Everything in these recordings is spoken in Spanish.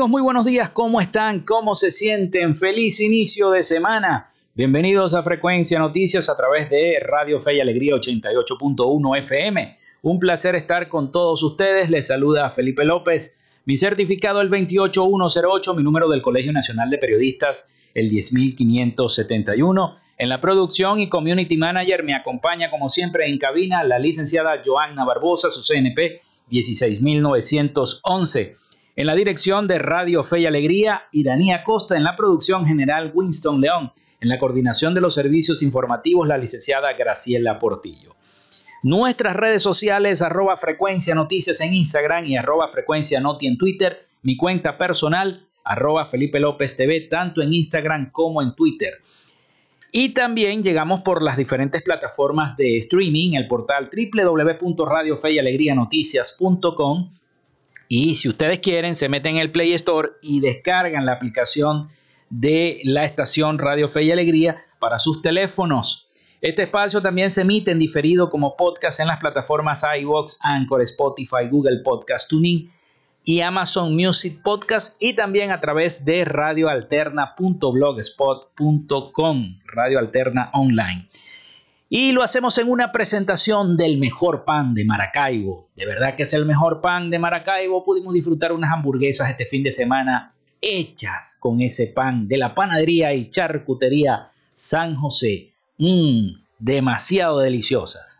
Amigos, muy buenos días, ¿cómo están? ¿Cómo se sienten? Feliz inicio de semana. Bienvenidos a Frecuencia Noticias a través de Radio Fe y Alegría 88.1 FM. Un placer estar con todos ustedes. Les saluda Felipe López. Mi certificado el 28108, mi número del Colegio Nacional de Periodistas el 10571. En la producción y community manager me acompaña como siempre en cabina la licenciada Joanna Barbosa, su CNP 16911. En la dirección de Radio Fe y Alegría, Iranía Costa. En la producción general, Winston León. En la coordinación de los servicios informativos, la licenciada Graciela Portillo. Nuestras redes sociales, arroba frecuencia noticias en Instagram y arroba frecuencia noti en Twitter. Mi cuenta personal, arroba Felipe López TV, tanto en Instagram como en Twitter. Y también llegamos por las diferentes plataformas de streaming, el portal www.radiofeyalegrianoticias.com y si ustedes quieren, se meten en el Play Store y descargan la aplicación de la estación Radio Fe y Alegría para sus teléfonos. Este espacio también se emite en diferido como podcast en las plataformas iVoox, Anchor, Spotify, Google Podcast Tuning y Amazon Music Podcast y también a través de radioalterna.blogspot.com, Radio Alterna Online. Y lo hacemos en una presentación del mejor pan de Maracaibo. De verdad que es el mejor pan de Maracaibo. Pudimos disfrutar unas hamburguesas este fin de semana hechas con ese pan de la panadería y charcutería San José. Mmm, demasiado deliciosas.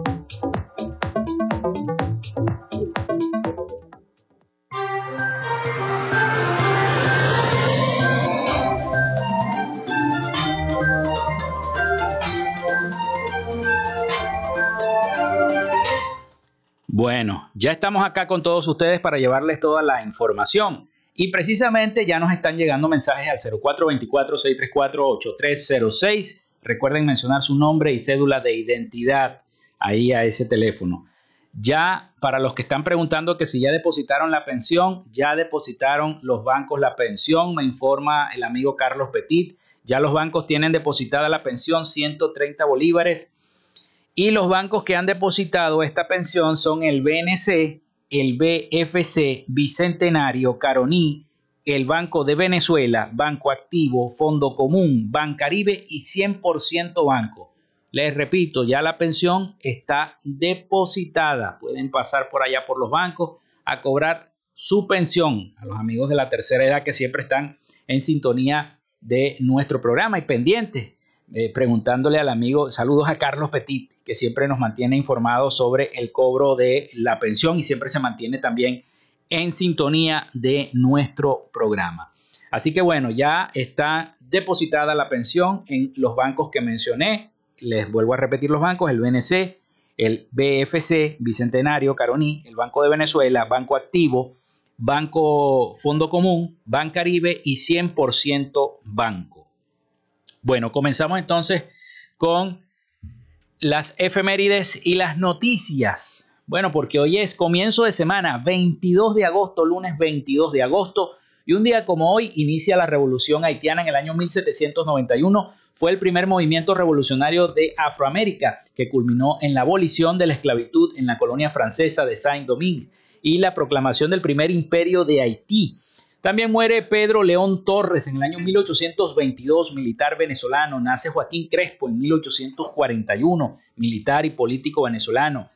Bueno, ya estamos acá con todos ustedes para llevarles toda la información. Y precisamente ya nos están llegando mensajes al 0424-634-8306. Recuerden mencionar su nombre y cédula de identidad ahí a ese teléfono. Ya para los que están preguntando que si ya depositaron la pensión, ya depositaron los bancos la pensión, me informa el amigo Carlos Petit. Ya los bancos tienen depositada la pensión 130 bolívares y los bancos que han depositado esta pensión son el BNC, el BFC, Bicentenario, Caroní, el Banco de Venezuela, Banco Activo, Fondo Común, Bancaribe y 100% Banco. Les repito, ya la pensión está depositada. Pueden pasar por allá por los bancos a cobrar su pensión. A los amigos de la tercera edad que siempre están en sintonía de nuestro programa y pendientes, eh, preguntándole al amigo, saludos a Carlos Petit, que siempre nos mantiene informados sobre el cobro de la pensión y siempre se mantiene también en sintonía de nuestro programa. Así que bueno, ya está depositada la pensión en los bancos que mencioné. Les vuelvo a repetir los bancos, el BNC, el BFC, Bicentenario, Caroní, el Banco de Venezuela, Banco Activo, Banco Fondo Común, Bancaribe y 100% Banco. Bueno, comenzamos entonces con las efemérides y las noticias bueno, porque hoy es comienzo de semana, 22 de agosto, lunes 22 de agosto, y un día como hoy inicia la revolución haitiana en el año 1791. Fue el primer movimiento revolucionario de Afroamérica que culminó en la abolición de la esclavitud en la colonia francesa de Saint-Domingue y la proclamación del primer imperio de Haití. También muere Pedro León Torres en el año 1822, militar venezolano. Nace Joaquín Crespo en 1841, militar y político venezolano.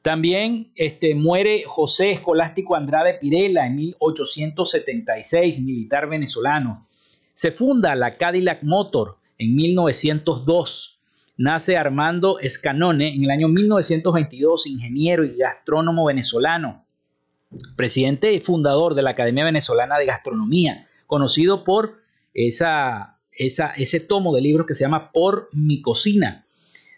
También este, muere José Escolástico Andrade Pirela en 1876, militar venezolano. Se funda la Cadillac Motor en 1902. Nace Armando Escanone en el año 1922, ingeniero y gastrónomo venezolano. Presidente y fundador de la Academia Venezolana de Gastronomía, conocido por esa, ese tomo de libros que se llama Por mi cocina.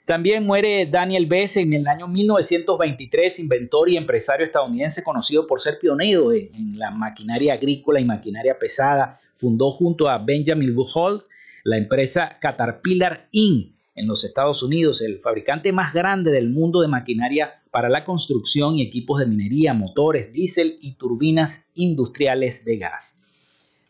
También muere Daniel Besse en el año 1923, inventor y empresario estadounidense conocido por ser pionero en, la maquinaria agrícola y maquinaria pesada. Fundó junto a Benjamin Buchholz la empresa Caterpillar Inc. en los Estados Unidos, el fabricante más grande del mundo de maquinaria para la construcción y equipos de minería, motores, diésel y turbinas industriales de gas.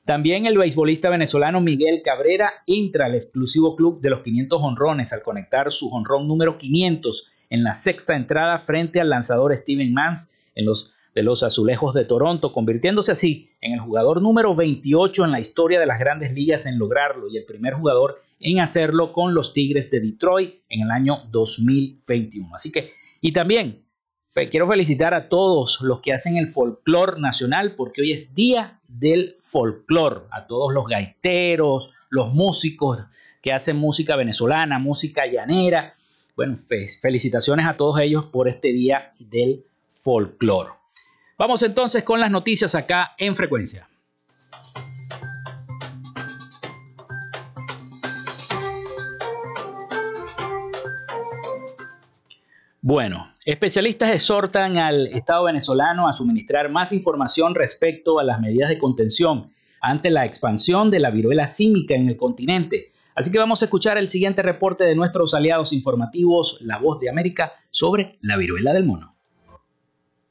También el beisbolista venezolano Miguel Cabrera entra al exclusivo club de los 500 honrones al conectar su honrón número 500 en la sexta entrada frente al lanzador Steven Mans en los de los Azulejos de Toronto, convirtiéndose así en el jugador número 28 en la historia de las grandes ligas en lograrlo y el primer jugador en hacerlo con los Tigres de Detroit en el año 2021. Así que, y también quiero felicitar a todos los que hacen el folclore nacional porque hoy es Día del Folclore, a todos los gaiteros, los músicos que hacen música venezolana, música llanera. Bueno, felicitaciones a todos ellos por este Día del Folclore. Vamos entonces con las noticias acá en frecuencia. Bueno, especialistas exhortan al Estado venezolano a suministrar más información respecto a las medidas de contención ante la expansión de la viruela símica en el continente. Así que vamos a escuchar el siguiente reporte de nuestros aliados informativos, La Voz de América, sobre la viruela del mono.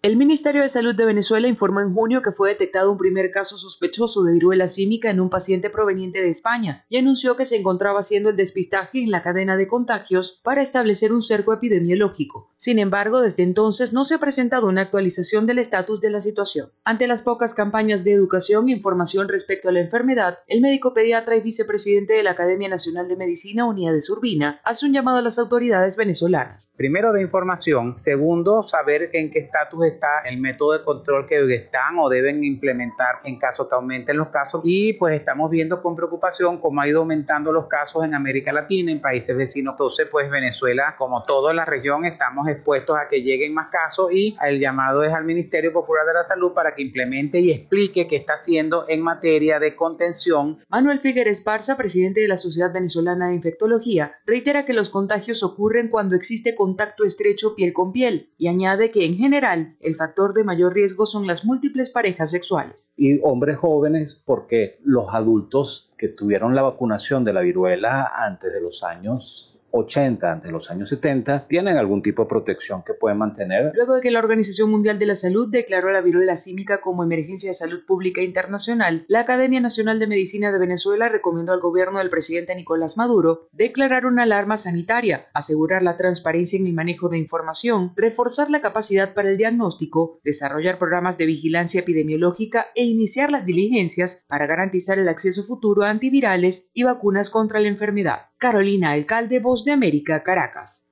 El Ministerio de Salud de Venezuela informó en junio que fue detectado un primer caso sospechoso de viruela símica en un paciente proveniente de España y anunció que se encontraba haciendo el despistaje en la cadena de contagios para establecer un cerco epidemiológico. Sin embargo, desde entonces no se ha presentado una actualización del estatus de la situación. Ante las pocas campañas de educación e información respecto a la enfermedad, el médico pediatra y vicepresidente de la Academia Nacional de Medicina, Unidad de Urbina, hace un llamado a las autoridades venezolanas. Primero de información, segundo, saber en qué estatus está el método de control que están o deben implementar en caso que aumenten los casos. Y pues estamos viendo con preocupación cómo ha ido aumentando los casos en América Latina, en países vecinos. Entonces, pues Venezuela, como toda la región, estamos expuestos a que lleguen más casos y el llamado es al Ministerio Popular de la Salud para que implemente y explique qué está haciendo en materia de contención. Manuel Figueres Esparza, presidente de la Sociedad Venezolana de Infectología, reitera que los contagios ocurren cuando existe contacto estrecho piel con piel y añade que en general el factor de mayor riesgo son las múltiples parejas sexuales. Y hombres jóvenes porque los adultos que tuvieron la vacunación de la viruela antes de los años 80, ante los años 70, tienen algún tipo de protección que pueden mantener. Luego de que la Organización Mundial de la Salud declaró la viruela símica como emergencia de salud pública internacional, la Academia Nacional de Medicina de Venezuela recomendó al gobierno del presidente Nicolás Maduro declarar una alarma sanitaria, asegurar la transparencia en el manejo de información, reforzar la capacidad para el diagnóstico, desarrollar programas de vigilancia epidemiológica e iniciar las diligencias para garantizar el acceso futuro a antivirales y vacunas contra la enfermedad. Carolina Alcalde, Voz de América, Caracas.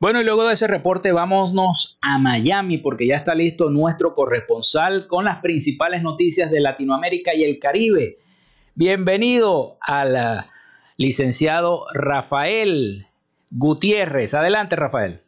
Bueno, y luego de ese reporte vámonos a Miami porque ya está listo nuestro corresponsal con las principales noticias de Latinoamérica y el Caribe. Bienvenido al licenciado Rafael Gutiérrez. Adelante, Rafael.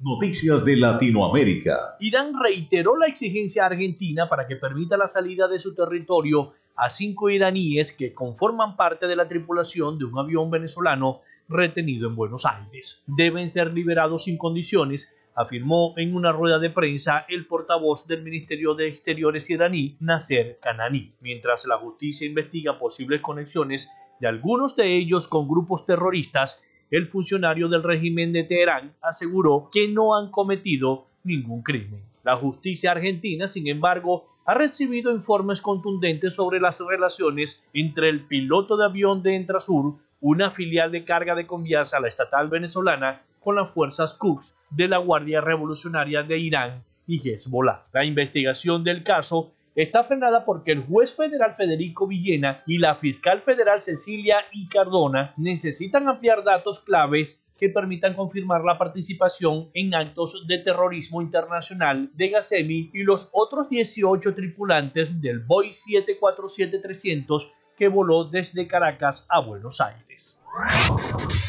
Noticias de Latinoamérica. Irán reiteró la exigencia argentina para que permita la salida de su territorio a cinco iraníes que conforman parte de la tripulación de un avión venezolano retenido en Buenos Aires. Deben ser liberados sin condiciones, afirmó en una rueda de prensa el portavoz del Ministerio de Exteriores iraní, Nasser Kanani, mientras la justicia investiga posibles conexiones de algunos de ellos con grupos terroristas, el funcionario del régimen de Teherán aseguró que no han cometido ningún crimen. La justicia argentina, sin embargo, ha recibido informes contundentes sobre las relaciones entre el piloto de avión de Entrasur, una filial de carga de Conviasa, la estatal venezolana, con las fuerzas Quds de la Guardia Revolucionaria de Irán y Hezbollah. La investigación del caso está frenada porque el juez federal Federico Villena y la fiscal federal Cecilia I. Cardona necesitan ampliar datos claves que permitan confirmar la participación en actos de terrorismo internacional de Gazemi y los otros 18 tripulantes del Boeing 747-300 que voló desde Caracas a Buenos Aires.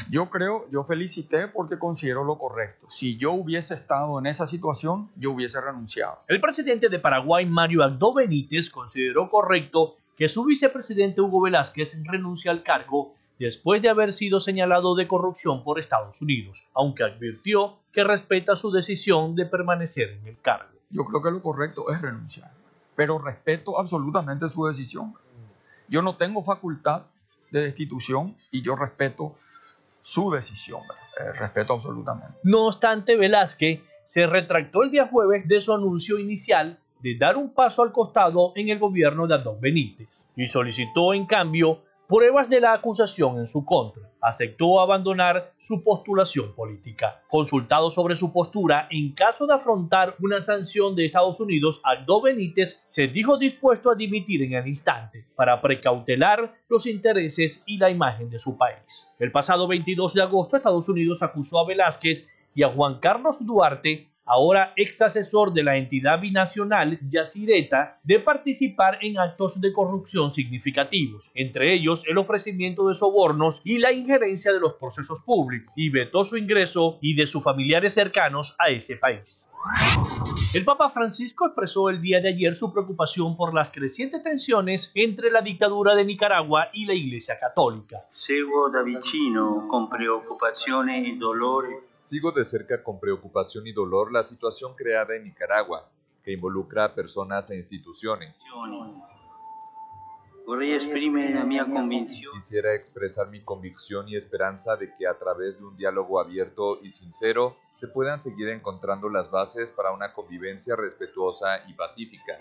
Yo creo, yo felicité porque considero lo correcto. Si yo hubiese estado en esa situación, yo hubiese renunciado. El presidente de Paraguay, Mario Abdo Benítez, consideró correcto que su vicepresidente Hugo Velázquez renuncie al cargo después de haber sido señalado de corrupción por Estados Unidos, aunque advirtió que respeta su decisión de permanecer en el cargo. Yo creo que lo correcto es renunciar, pero respeto absolutamente su decisión. Yo no tengo facultad de destitución y yo respeto su decisión, eh, respeto absolutamente. No obstante, Velázquez se retractó el día jueves de su anuncio inicial de dar un paso al costado en el gobierno de Adolfo Benítez y solicitó en cambio pruebas de la acusación en su contra. Aceptó abandonar su postulación política. Consultado sobre su postura en caso de afrontar una sanción de Estados Unidos, Aldo Benítez se dijo dispuesto a dimitir en el instante para precautelar los intereses y la imagen de su país. El pasado 22 de agosto, Estados Unidos acusó a Velázquez y a Juan Carlos Duarte ahora ex asesor de la entidad binacional Yacireta, de participar en actos de corrupción significativos, entre ellos el ofrecimiento de sobornos y la injerencia de los procesos públicos, y vetó su ingreso y de sus familiares cercanos a ese país. El Papa Francisco expresó el día de ayer su preocupación por las crecientes tensiones entre la dictadura de Nicaragua y la Iglesia Católica. Seguo con preocupación y dolor Sigo de cerca con preocupación y dolor la situación creada en Nicaragua, que involucra a personas e instituciones. Quisiera expresar mi convicción y esperanza de que a través de un diálogo abierto y sincero se puedan seguir encontrando las bases para una convivencia respetuosa y pacífica.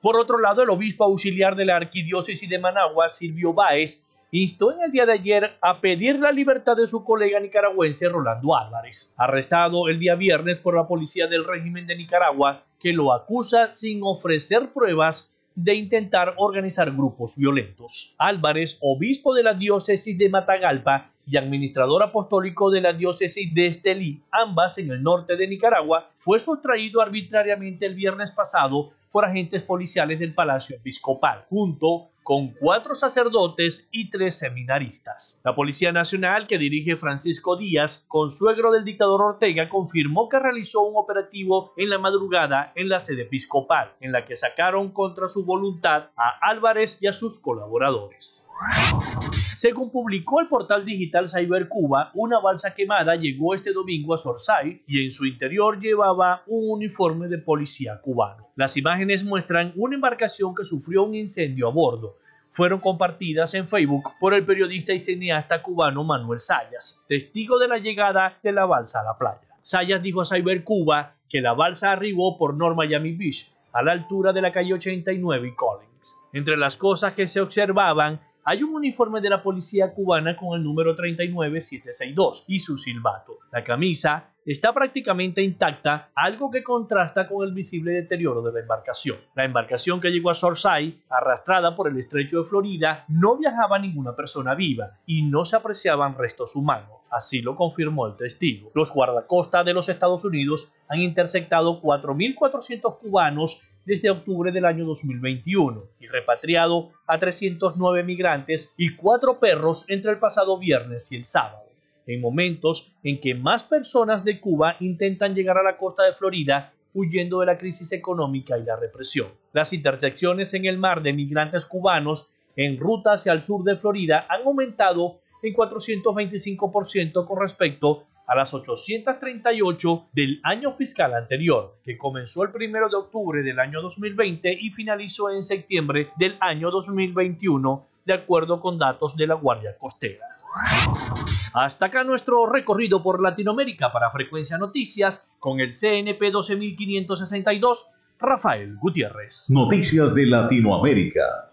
Por otro lado, el obispo auxiliar de la arquidiócesis de Managua, Silvio Báez, instó en el día de ayer a pedir la libertad de su colega nicaragüense Rolando Álvarez, arrestado el día viernes por la policía del régimen de Nicaragua, que lo acusa sin ofrecer pruebas de intentar organizar grupos violentos. Álvarez, obispo de la diócesis de Matagalpa y administrador apostólico de la diócesis de Estelí, ambas en el norte de Nicaragua, fue sustraído arbitrariamente el viernes pasado por agentes policiales del Palacio Episcopal, junto con cuatro sacerdotes y tres seminaristas. La Policía Nacional que dirige Francisco Díaz, consuegro del dictador Ortega, confirmó que realizó un operativo en la madrugada en la sede episcopal, en la que sacaron contra su voluntad a Álvarez y a sus colaboradores. Según publicó el portal digital Cybercuba, una balsa quemada llegó este domingo a Sorsay y en su interior llevaba un uniforme de policía cubano. Las imágenes muestran una embarcación que sufrió un incendio a bordo. Fueron compartidas en Facebook por el periodista y cineasta cubano Manuel Sayas, testigo de la llegada de la balsa a la playa. Sayas dijo a Cybercuba que la balsa arribó por North Miami Beach, a la altura de la calle 89 y Collins. Entre las cosas que se observaban hay un uniforme de la policía cubana con el número 39762 y su silbato. La camisa está prácticamente intacta, algo que contrasta con el visible deterioro de la embarcación. La embarcación que llegó a Sorsay, arrastrada por el estrecho de Florida, no viajaba ninguna persona viva y no se apreciaban restos humanos. Así lo confirmó el testigo. Los guardacostas de los Estados Unidos han interceptado 4.400 cubanos desde octubre del año 2021 y repatriado a 309 migrantes y cuatro perros entre el pasado viernes y el sábado, en momentos en que más personas de Cuba intentan llegar a la costa de Florida huyendo de la crisis económica y la represión. Las intersecciones en el mar de migrantes cubanos en ruta hacia el sur de Florida han aumentado en 425% con respecto a las 838 del año fiscal anterior, que comenzó el 1 de octubre del año 2020 y finalizó en septiembre del año 2021, de acuerdo con datos de la Guardia Costera. Hasta acá nuestro recorrido por Latinoamérica para Frecuencia Noticias con el CNP 12562, Rafael Gutiérrez. Noticias de Latinoamérica.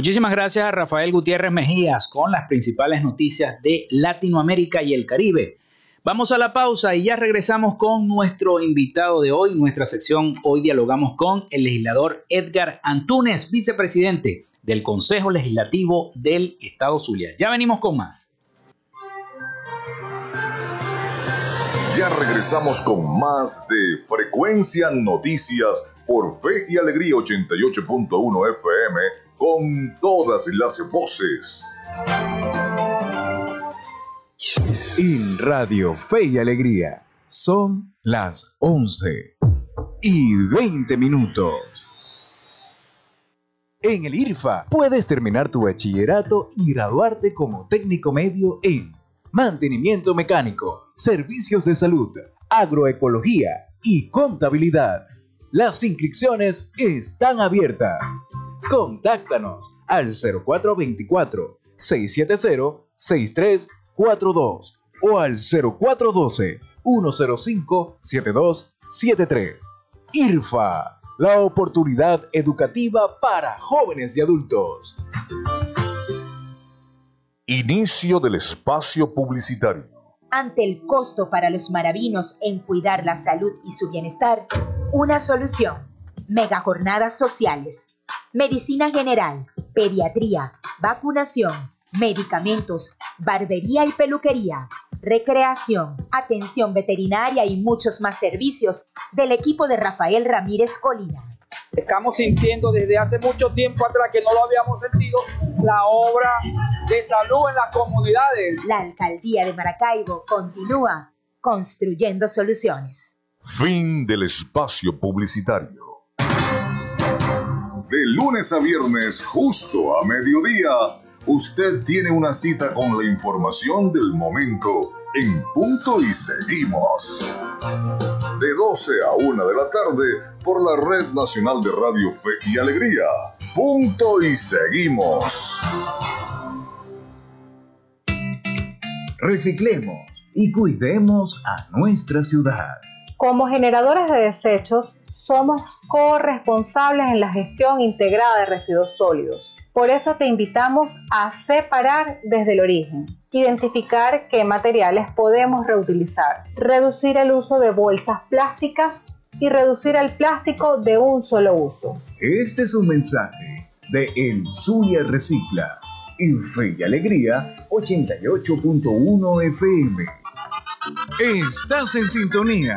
Muchísimas gracias a Rafael Gutiérrez Mejías con las principales noticias de Latinoamérica y el Caribe. Vamos a la pausa y ya regresamos con nuestro invitado de hoy, nuestra sección. Hoy dialogamos con el legislador Edgar Antunes, vicepresidente del Consejo Legislativo del Estado Zulia. Ya venimos con más. Ya regresamos con más de Frecuencia Noticias por Fe y Alegría 88.1 FM con todas las voces. En Radio Fe y Alegría son las 11 y 20 minutos. En el IRFA puedes terminar tu bachillerato y graduarte como técnico medio en mantenimiento mecánico, servicios de salud, agroecología y contabilidad. Las inscripciones están abiertas. Contáctanos al 0424-670-6342 o al 0412-105-7273. IRFA, la oportunidad educativa para jóvenes y adultos. Inicio del espacio publicitario. Ante el costo para los maravinos en cuidar la salud y su bienestar, una solución. Mega jornadas sociales. Medicina general, pediatría, vacunación, medicamentos, barbería y peluquería, recreación, atención veterinaria y muchos más servicios del equipo de Rafael Ramírez Colina. Estamos sintiendo desde hace mucho tiempo atrás que no lo habíamos sentido la obra de salud en las comunidades. La alcaldía de Maracaibo continúa construyendo soluciones. Fin del espacio publicitario. De lunes a viernes, justo a mediodía, usted tiene una cita con la información del momento en punto y seguimos. De 12 a 1 de la tarde por la Red Nacional de Radio Fe y Alegría. Punto y seguimos. Reciclemos y cuidemos a nuestra ciudad. Como generadores de desechos, somos corresponsables en la gestión integrada de residuos sólidos. Por eso te invitamos a separar desde el origen, identificar qué materiales podemos reutilizar, reducir el uso de bolsas plásticas y reducir el plástico de un solo uso. Este es un mensaje de El Zulia Recicla, y Fe y Alegría 88.1 FM. Estás en sintonía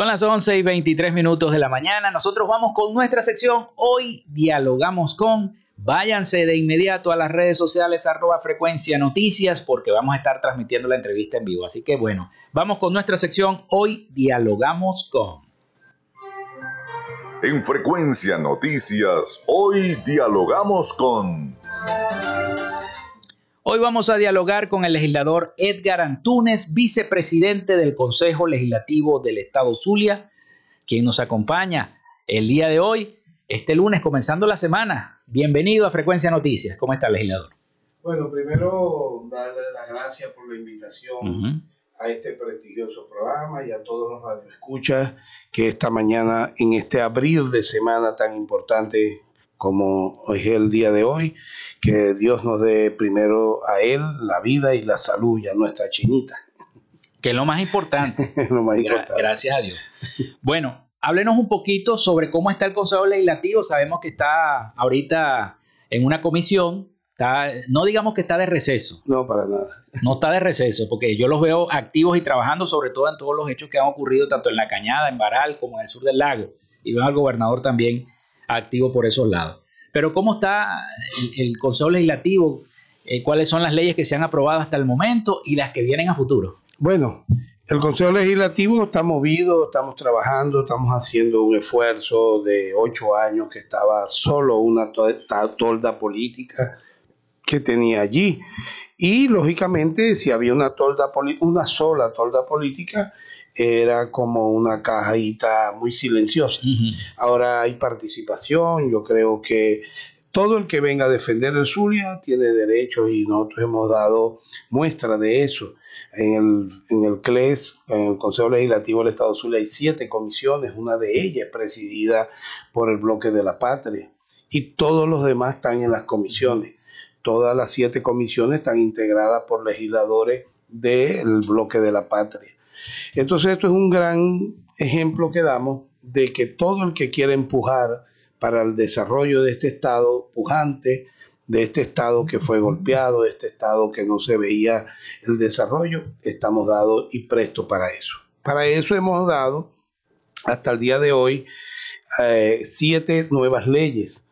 Son las 11 y 23 minutos de la mañana. Nosotros vamos con nuestra sección. Hoy dialogamos con. Váyanse de inmediato a las redes sociales arroba frecuencia noticias porque vamos a estar transmitiendo la entrevista en vivo. Así que bueno, vamos con nuestra sección. Hoy dialogamos con. En frecuencia noticias, hoy dialogamos con. Hoy vamos a dialogar con el legislador Edgar Antunes, vicepresidente del Consejo Legislativo del Estado Zulia, quien nos acompaña el día de hoy, este lunes, comenzando la semana. Bienvenido a Frecuencia Noticias. ¿Cómo está, legislador? Bueno, primero darle las gracias por la invitación uh -huh. a este prestigioso programa y a todos los radioescuchas que esta mañana, en este abril de semana tan importante como es el día de hoy, que Dios nos dé primero a Él la vida y la salud y a nuestra chinita. Que es lo más importante. lo más Gra. Gracias a Dios. Bueno, háblenos un poquito sobre cómo está el Consejo Legislativo. Sabemos que está ahorita en una comisión. Está, no digamos que está de receso. No, para nada. No está de receso, porque yo los veo activos y trabajando, sobre todo en todos los hechos que han ocurrido, tanto en La Cañada, en Baral, como en el sur del lago. Y veo al gobernador también activo por esos lados. Pero ¿cómo está el, Consejo Legislativo? Eh, ¿Cuáles son las leyes que se han aprobado hasta el momento y las que vienen a futuro? Bueno, el Consejo Legislativo está movido, estamos trabajando, estamos haciendo un esfuerzo de ocho años que estaba solo una to tolda política que tenía allí. Y lógicamente, si había una, tolda una sola tolda política, era como una cajita muy silenciosa. Uh -huh. Ahora hay participación, yo creo que todo el que venga a defender el Zulia tiene derechos y nosotros hemos dado muestra de eso. En el, en el CLES, en el Consejo Legislativo del Estado Zulia, hay siete comisiones, una de ellas es presidida por el Bloque de la Patria y todos los demás están en las comisiones. Todas las siete comisiones están integradas por legisladores del Bloque de la Patria. Entonces esto es un gran ejemplo que damos de que todo el que quiera empujar para el desarrollo de este Estado pujante, de este Estado que fue golpeado, de este Estado que no se veía el desarrollo, estamos dados y prestos para eso. Para eso hemos dado hasta el día de hoy eh, siete nuevas leyes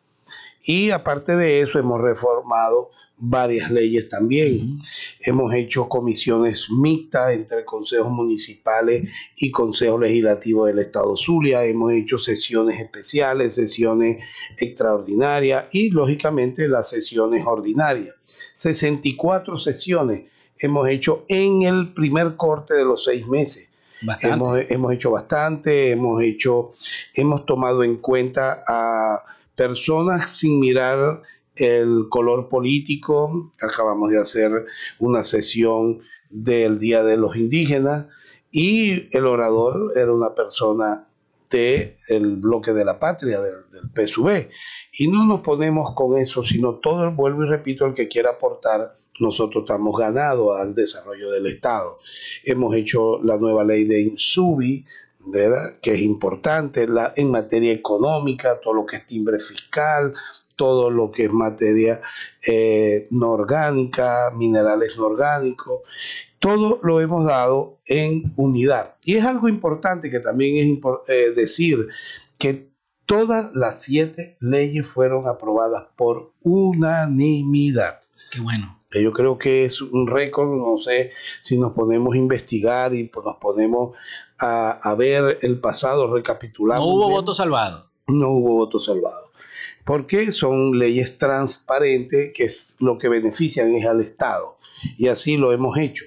y aparte de eso hemos reformado varias leyes también. Uh -huh. Hemos hecho comisiones mixtas entre consejos municipales y consejos legislativos del Estado Zulia. Hemos hecho sesiones especiales, sesiones extraordinarias y lógicamente las sesiones ordinarias. 64 sesiones hemos hecho en el primer corte de los seis meses. Hemos, hemos hecho bastante, hemos hecho, hemos tomado en cuenta a personas sin mirar el color político. Acabamos de hacer una sesión del Día de los Indígenas y el orador era una persona del el bloque de la patria, del, del, PSV. Y no nos ponemos con eso, sino todo, vuelvo y repito, el que quiera aportar, nosotros estamos ganados al desarrollo del Estado. Hemos hecho la nueva ley de Insubi, que es importante en materia económica, todo lo que es timbre fiscal, todo lo que es materia eh, no orgánica, minerales no orgánicos, todo lo hemos dado en unidad. Y es algo importante que también es impor eh, decir que todas las siete leyes fueron aprobadas por unanimidad. Qué bueno. Yo creo que es un récord, no sé si nos ponemos a investigar y nos ponemos a, a ver el pasado, recapitulando. No hubo voto salvado. No hubo voto salvado porque son leyes transparentes que es lo que benefician es al Estado. y así lo hemos hecho.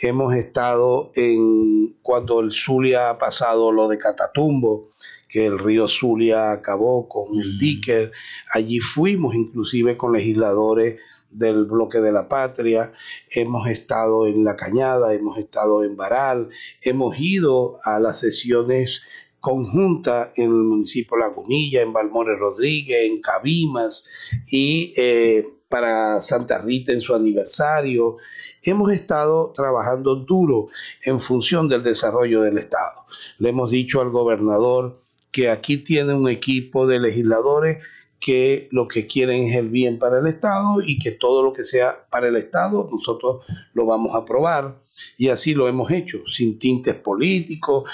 Hemos estado en cuando el Zulia ha pasado lo de Catatumbo, que el río Zulia acabó con el dique. Allí fuimos inclusive con legisladores del bloque de la patria, hemos estado en La Cañada, hemos estado en Baral, hemos ido a las sesiones conjuntas en el municipio Lagunilla, en Balmores Rodríguez, en Cabimas y eh, para Santa Rita en su aniversario. Hemos estado trabajando duro en función del desarrollo del Estado. Le hemos dicho al gobernador que aquí tiene un equipo de legisladores que lo que quieren es el bien para el Estado y que todo lo que sea para el Estado nosotros lo vamos a aprobar. Y así lo hemos hecho, sin tintes políticos,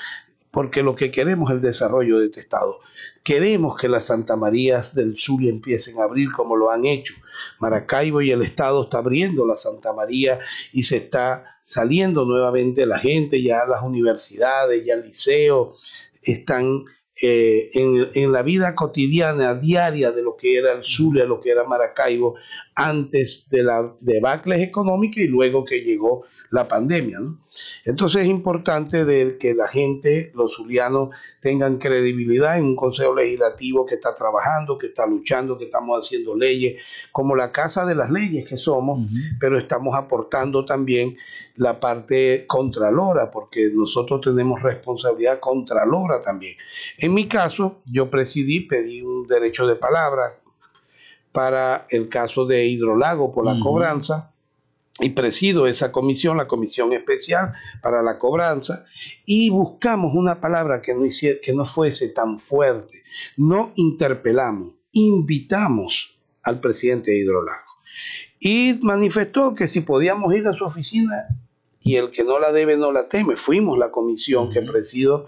porque lo que queremos es el desarrollo de este Estado. Queremos que las Santa Marías del Sur empiecen a abrir como lo han hecho. Maracaibo y el Estado está abriendo la Santa María y se está saliendo nuevamente la gente, ya las universidades, ya el liceo, están eh, en, la vida cotidiana, diaria de lo que era el Zulia, lo que era Maracaibo, antes de la debacle económica y luego que llegó la pandemia. Entonces es importante de que la gente, los zulianos, tengan credibilidad en un consejo legislativo que está trabajando, que está luchando, que estamos haciendo leyes, como la casa de las leyes que somos, pero estamos aportando también la parte contralora, porque nosotros tenemos responsabilidad contralora también. En mi caso, yo presidí, pedí un derecho de palabra para el caso de Hidrolago por la cobranza y presido esa comisión, la comisión especial para la cobranza, y buscamos una palabra que no, que no fuese tan fuerte. No interpelamos, invitamos al presidente de Hidrolago. Y manifestó que si podíamos ir a su oficina, y el que no la debe no la teme. Fuimos la comisión que presido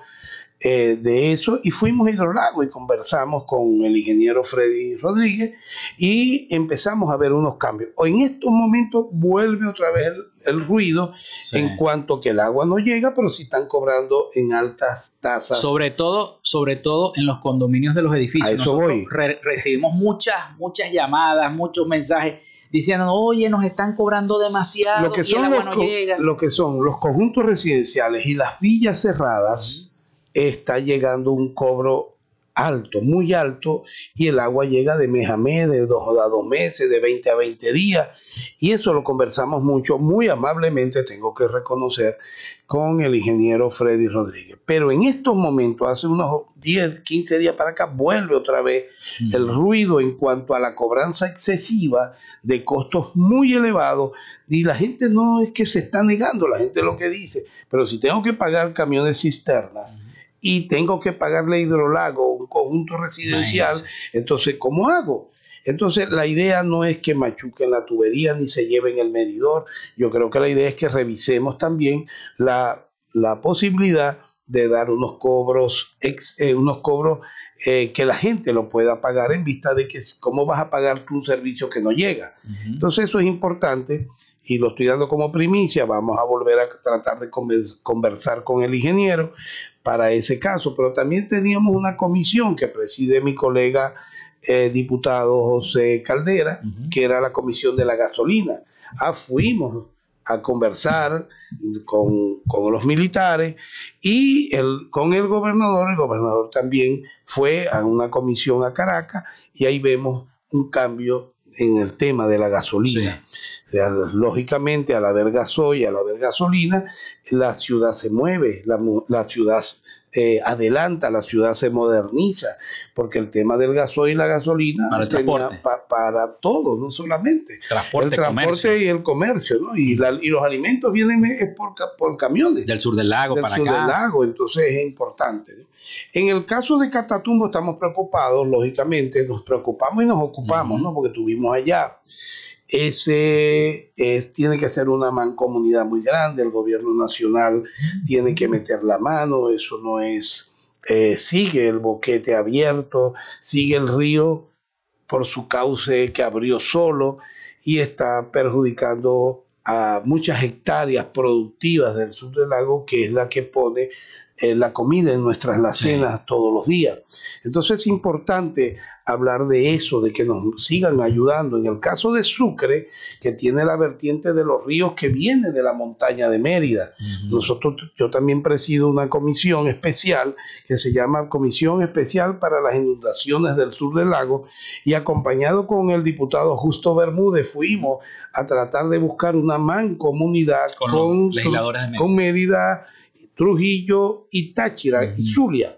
eh, de eso y fuimos a Hidrolago y conversamos con el ingeniero Freddy Rodríguez y empezamos a ver unos cambios. Hoy en estos momentos vuelve otra vez el, ruido en cuanto que el agua no llega, pero sí están cobrando en altas tasas. Sobre todo, sobre todo en los condominios de los edificios. A eso voy. recibimos muchas, muchas llamadas, muchos mensajes diciendo, oye, nos están cobrando demasiado lo que son y el agua los, no llega. Lo que son los conjuntos residenciales y las villas cerradas, está llegando un cobro alto, muy alto, y el agua llega de mes a mes, de dos a dos meses, de 20 a 20 días, y eso lo conversamos mucho, muy amablemente, tengo que reconocer, con el ingeniero Freddy Rodríguez. Pero en estos momentos, hace unos 10, 15 días para acá, vuelve otra vez el ruido en cuanto a la cobranza excesiva de costos muy elevados, y la gente no es que se está negando, la gente lo que dice, pero si tengo que pagar camiones cisternas, y tengo que pagarle hidrolago, un conjunto residencial, entonces, ¿cómo hago? Entonces, la idea no es que machuquen la tubería ni se lleven el medidor. Yo creo que la idea es que revisemos también la, la posibilidad de dar unos cobros, ex, eh, unos cobros eh, que la gente lo pueda pagar en vista de que cómo vas a pagar tú un servicio que no llega. Entonces eso es importante y lo estoy dando como primicia. Vamos a volver a tratar de conversar con el ingeniero para ese caso, pero también teníamos una comisión que preside mi colega eh, diputado José Caldera, que era la comisión de la gasolina. Ah, fuimos a conversar con, los militares y el, con el gobernador. El gobernador también fue a una comisión a Caracas y ahí vemos un cambio en el tema de la gasolina. O sea, lógicamente, al haber gasoil, al haber gasolina, la ciudad se mueve, la, la ciudad eh, adelanta, la ciudad se moderniza, porque el tema del gasoil y la gasolina para, el para todo, no solamente transporte, el transporte y el comercio, ¿no? y, y, los alimentos vienen por, por camiones. Del sur del lago del para sur del lago, entonces es importante. En el caso de Catatumbo estamos preocupados, lógicamente, nos preocupamos y nos ocupamos, ¿no? Porque tuvimos allá ese es, tiene que ser una mancomunidad muy grande, el gobierno nacional tiene que meter la mano, eso no es, eh, sigue el boquete abierto, sigue el río por su cauce que abrió solo y está perjudicando a muchas hectáreas productivas del sur del lago, que es la que pone eh, la comida en nuestras lacenas todos los días. Entonces es importante hablar de eso, de que nos sigan ayudando. En el caso de Sucre, que tiene la vertiente de los ríos que viene de la montaña de Mérida. Nosotros, yo también presido una comisión especial que se llama Comisión Especial para las Inundaciones del Sur del Lago y acompañado con el diputado Justo Bermúdez fuimos a tratar de buscar una mancomunidad con, con, con Mérida, Trujillo y Táchira y Zulia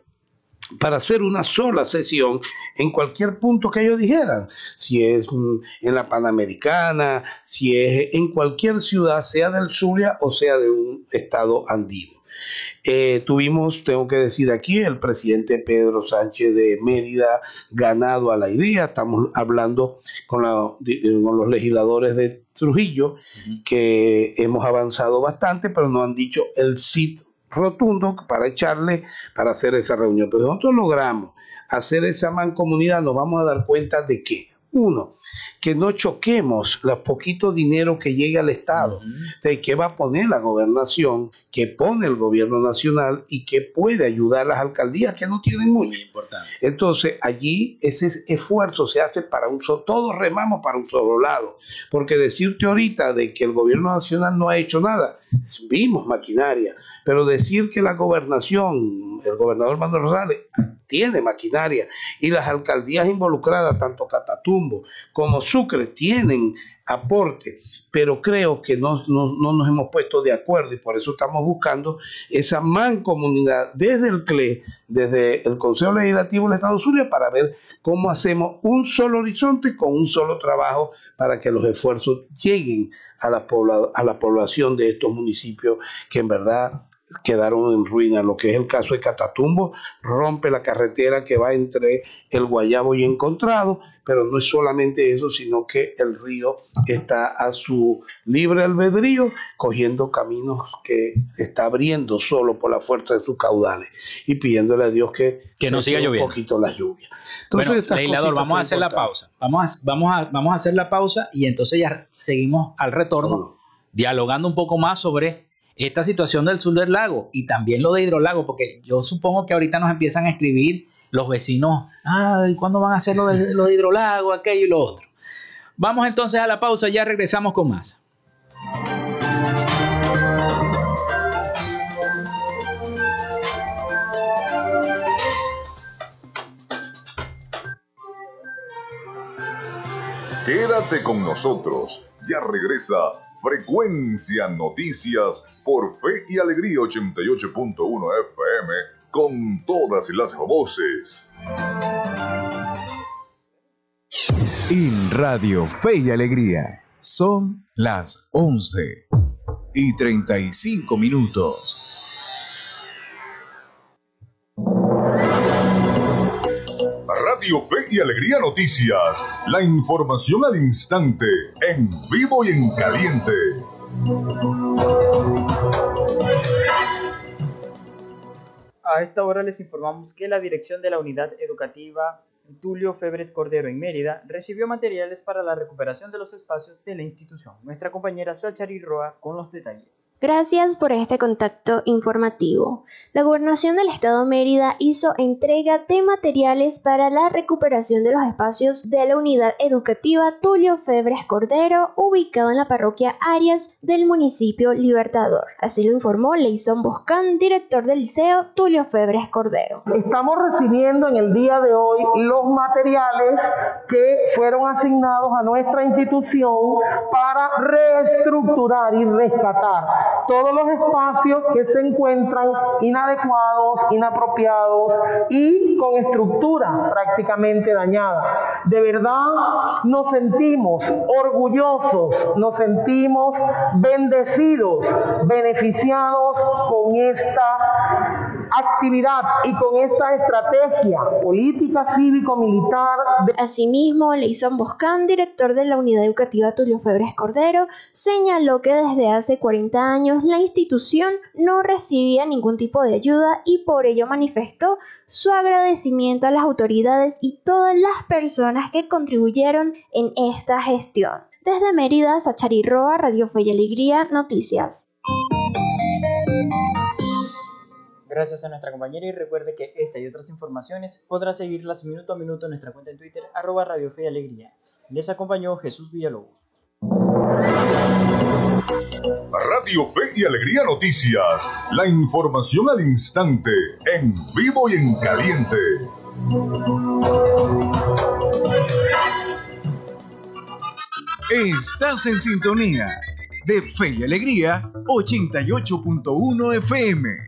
para hacer una sola sesión en cualquier punto que ellos dijeran, si es mm, en la Panamericana, si es en cualquier ciudad, sea del Zulia o sea de un estado andino. Eh, tuvimos, tengo que decir aquí, el presidente Pedro Sánchez de Mérida ganado a la idea. Estamos hablando con, con los legisladores de Trujillo, que hemos avanzado bastante, pero no han dicho el sitio rotundo para echarle para hacer esa reunión. Pero nosotros logramos hacer esa mancomunidad, nos vamos a dar cuenta de que, uno, que no choquemos los poquitos dinero que llega al Estado, de que va a poner la gobernación, que pone el gobierno nacional y que puede ayudar a las alcaldías que no tienen mucho. Entonces, allí ese esfuerzo se hace para un solo, todos remamos para un solo lado, porque decirte ahorita de que el gobierno nacional no ha hecho nada, vimos maquinaria, pero decir que la gobernación, el gobernador Manuel Rosales, tiene maquinaria y las alcaldías involucradas, tanto Catatumbo como Sucre, tienen aporte, pero creo que no, no, nos hemos puesto de acuerdo y por eso estamos buscando esa mancomunidad desde el CLE, desde el Consejo Legislativo del Estado Zulia, para ver cómo hacemos un solo horizonte con un solo trabajo para que los esfuerzos lleguen a la, a la población de estos municipios que en verdad quedaron en ruina. Lo que es el caso de Catatumbo, rompe la carretera que va entre el Guayabo y Encontrado, pero no es solamente eso, sino que el río está a su libre albedrío, cogiendo caminos que está abriendo solo por la fuerza de sus caudales y pidiéndole a Dios que, que no siga lloviendo. un poquito las lluvias. Entonces, bueno, legislador, vamos a hacer la pausa. Vamos a, vamos, a, vamos a hacer la pausa y entonces ya seguimos al retorno, dialogando un poco más sobre esta situación del sur del lago y también lo de hidrolago, porque yo supongo que ahorita nos empiezan a escribir los vecinos, ay, ¿cuándo van a hacer lo de, lo de hidrolago, aquello y lo otro? Vamos entonces a la pausa, ya regresamos con más. Quédate con nosotros, ya regresa Frecuencia Noticias por Fe y Alegría 88.1 FM con todas las voces. En Radio Fe y Alegría son las 11 y 35 minutos. Fe y Alegría Noticias. La información al instante, en vivo y en caliente. A esta hora les informamos que la dirección de la unidad educativa Tulio Febres Cordero en Mérida recibió materiales para la recuperación de los espacios de la institución. Nuestra compañera Sachari Roa con los detalles. Gracias por este contacto informativo. La Gobernación del Estado de Mérida hizo entrega de materiales para la recuperación de los espacios de la unidad educativa Tulio Febres Cordero, ubicado en la parroquia Arias del municipio Libertador. Así lo informó Leison Boscán, director del liceo Tulio Febres Cordero. Estamos recibiendo en el día de hoy los materiales que fueron asignados a nuestra institución para reestructurar y rescatar todos los espacios que se encuentran inadecuados, inapropiados y con estructura prácticamente dañada. De verdad nos sentimos orgullosos, nos sentimos bendecidos, beneficiados con esta actividad y con esta estrategia política cívico-militar. Asimismo, Leison Boscán, director de la Unidad Educativa Tulio Febres Cordero, señaló que desde hace 40 años la institución no recibía ningún tipo de ayuda y por ello manifestó su agradecimiento a las autoridades y todas las personas que contribuyeron en esta gestión. Desde Mérida, Sachari Roa, Radio Fe y Alegría, Noticias. Gracias a nuestra compañera y recuerde que esta y otras informaciones podrá seguirlas minuto a minuto en nuestra cuenta en Twitter, arroba Radio Fe y Alegría. Les acompañó Jesús Villalobos. Radio Fe y Alegría Noticias. La información al instante, en vivo y en caliente. Estás en sintonía de Fe y Alegría 88.1 FM.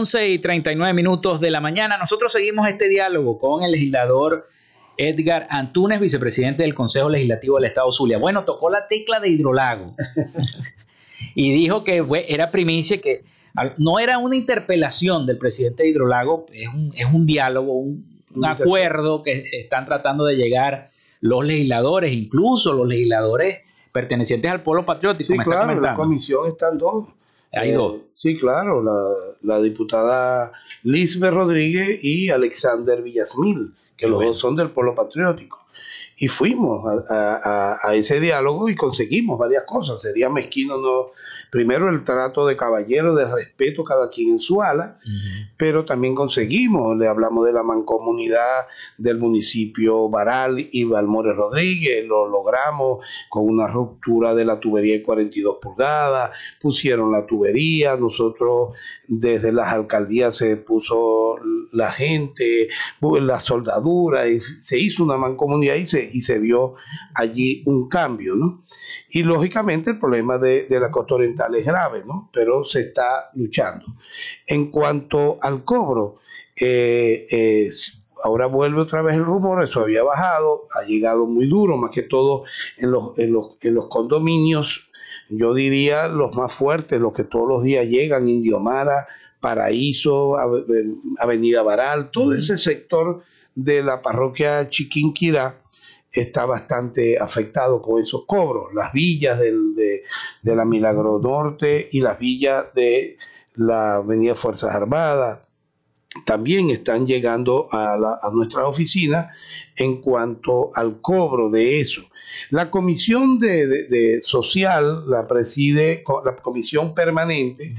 11 y 39 minutos de la mañana. Nosotros seguimos este diálogo con el legislador Edgar Antunes, vicepresidente del Consejo Legislativo del Estado Zulia. Bueno, tocó la tecla de hidrolago y dijo que era primicia, que no era una interpelación del presidente de hidrolago, es un, es un diálogo, un, acuerdo que están tratando de llegar los legisladores, incluso los legisladores pertenecientes al pueblo patriótico. Sí, claro, la comisión están dos hay dos. Eh, sí, claro, la, la diputada Lisbeth Rodríguez y Alexander Villasmil, que los dos son del Polo Patriótico y fuimos a, ese diálogo y conseguimos varias cosas. Sería mezquino no, primero el trato de caballero, de respeto cada quien en su ala, pero también conseguimos, le hablamos de la mancomunidad del municipio Baral y Valmores Rodríguez, lo logramos con una ruptura de la tubería de 42 pulgadas, pusieron la tubería, nosotros desde las alcaldías se puso la gente, la soldadura, y se hizo una mancomunidad y se, y se vio allí un cambio, ¿no? Y lógicamente el problema de, la costa oriental es grave, ¿no? Pero se está luchando. En cuanto al cobro, eh, ahora vuelve otra vez el rumor, eso había bajado, ha llegado muy duro, más que todo en los, en los, en los condominios yo diría los más fuertes, los que todos los días llegan, Indiomara, Paraíso, Avenida Baral, todo ese sector de la parroquia Chiquinquirá está bastante afectado con esos cobros. Las villas de, la Milagro Norte y las villas de la Avenida Fuerzas Armadas también están llegando a, a nuestra oficina en cuanto al cobro de eso. La comisión de, social la preside la comisión permanente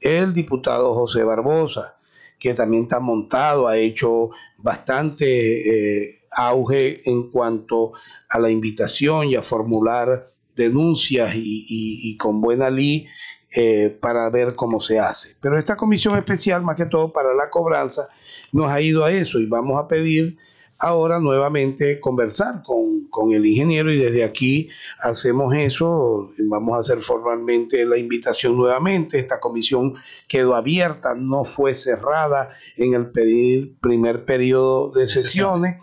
el diputado José Barbosa, que también está montado, ha hecho bastante eh, auge en cuanto a la invitación y a formular denuncias y, con buena ley eh, para ver cómo se hace. Pero esta comisión especial, más que todo para la cobranza, nos ha ido a eso y vamos a pedir ahora nuevamente conversar con, con el ingeniero y desde aquí hacemos eso. Vamos a hacer formalmente la invitación nuevamente. Esta comisión quedó abierta, no fue cerrada en el pedir- primer periodo de sesiones